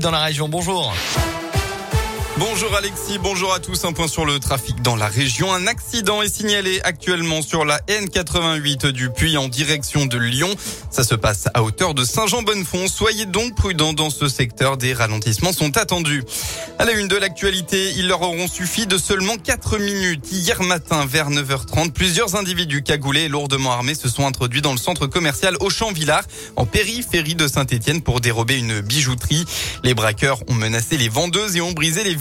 dans la région. Bonjour. Bonjour Alexis, bonjour à tous. Un point sur le trafic dans la région. Un accident est signalé actuellement sur la N88 du Puy en direction de Lyon. Ça se passe à hauteur de Saint-Jean-Bonnefond. Soyez donc prudents dans ce secteur. Des ralentissements sont attendus. À la une de l'actualité, ils leur auront suffi de seulement 4 minutes. Hier matin, vers 9h30, plusieurs individus cagoulés et lourdement armés se sont introduits dans le centre commercial Auchan-Villard, en périphérie de Saint-Etienne pour dérober une bijouterie. Les braqueurs ont menacé les vendeuses et ont brisé les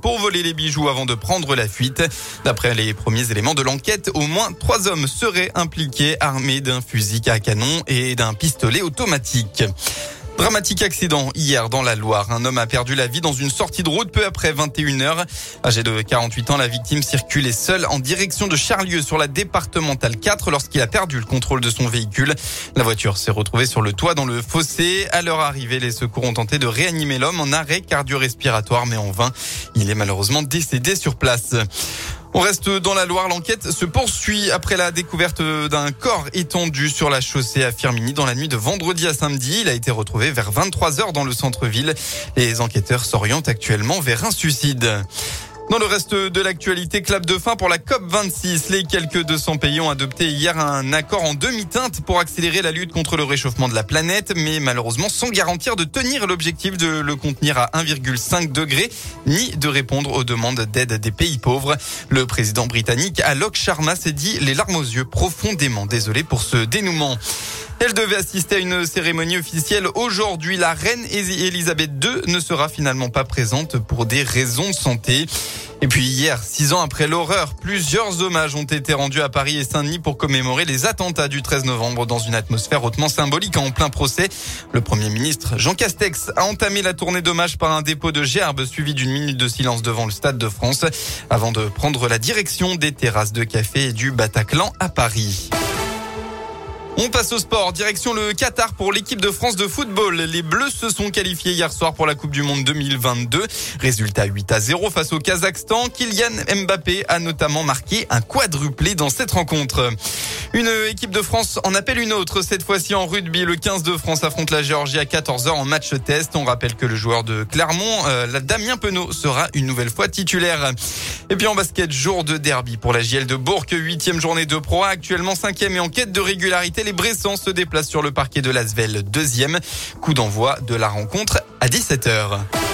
pour voler les bijoux avant de prendre la fuite. D'après les premiers éléments de l'enquête, au moins trois hommes seraient impliqués armés d'un fusil à canon et d'un pistolet automatique. Dramatique accident hier dans la Loire. Un homme a perdu la vie dans une sortie de route peu après 21h. Âgé de 48 ans, la victime circulait seule en direction de Charlieu sur la départementale 4 lorsqu'il a perdu le contrôle de son véhicule. La voiture s'est retrouvée sur le toit dans le fossé. À leur arrivée, les secours ont tenté de réanimer l'homme en arrêt cardio-respiratoire mais en vain. Il est malheureusement décédé sur place. On reste dans la Loire. L'enquête se poursuit après la découverte d'un corps étendu sur la chaussée à Firminy dans la nuit de vendredi à samedi. Il a été retrouvé vers 23 heures dans le centre-ville. Les enquêteurs s'orientent actuellement vers un suicide. Dans le reste de l'actualité, clap de fin pour la COP26. Les quelques 200 pays ont adopté hier un accord en demi-teinte pour accélérer la lutte contre le réchauffement de la planète, mais malheureusement sans garantir de tenir l'objectif de le contenir à 1,5 degré, ni de répondre aux demandes d'aide des pays pauvres. Le président britannique Alok Sharma s'est dit les larmes aux yeux profondément désolé pour ce dénouement. Elle devait assister à une cérémonie officielle aujourd'hui. La reine Elisabeth II ne sera finalement pas présente pour des raisons de santé. Et puis hier, six ans après l'horreur, plusieurs hommages ont été rendus à Paris et Saint-Denis pour commémorer les attentats du 13 novembre dans une atmosphère hautement symbolique en plein procès. Le premier ministre Jean Castex a entamé la tournée d'hommage par un dépôt de gerbes suivi d'une minute de silence devant le Stade de France avant de prendre la direction des terrasses de café et du Bataclan à Paris. On passe au sport. Direction le Qatar pour l'équipe de France de football. Les Bleus se sont qualifiés hier soir pour la Coupe du Monde 2022. Résultat 8 à 0 face au Kazakhstan. Kylian Mbappé a notamment marqué un quadruplé dans cette rencontre. Une équipe de France en appelle une autre, cette fois-ci en rugby. Le 15 de France affronte la Géorgie à 14h en match test. On rappelle que le joueur de Clermont, euh, Damien Penaud, sera une nouvelle fois titulaire. Et puis en basket, jour de derby pour la JL de Bourg, huitième journée de Pro actuellement cinquième et en quête de régularité. Les Bressans se déplacent sur le parquet de l'Asvel, deuxième. Coup d'envoi de la rencontre à 17h.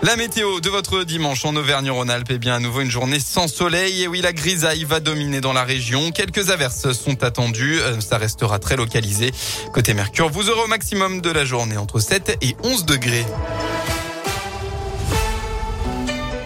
La météo de votre dimanche en Auvergne-Rhône-Alpes, eh bien à nouveau une journée sans soleil. Et oui, la grisaille va dominer dans la région. Quelques averses sont attendues. Euh, ça restera très localisé. Côté Mercure, vous aurez au maximum de la journée entre 7 et 11 degrés.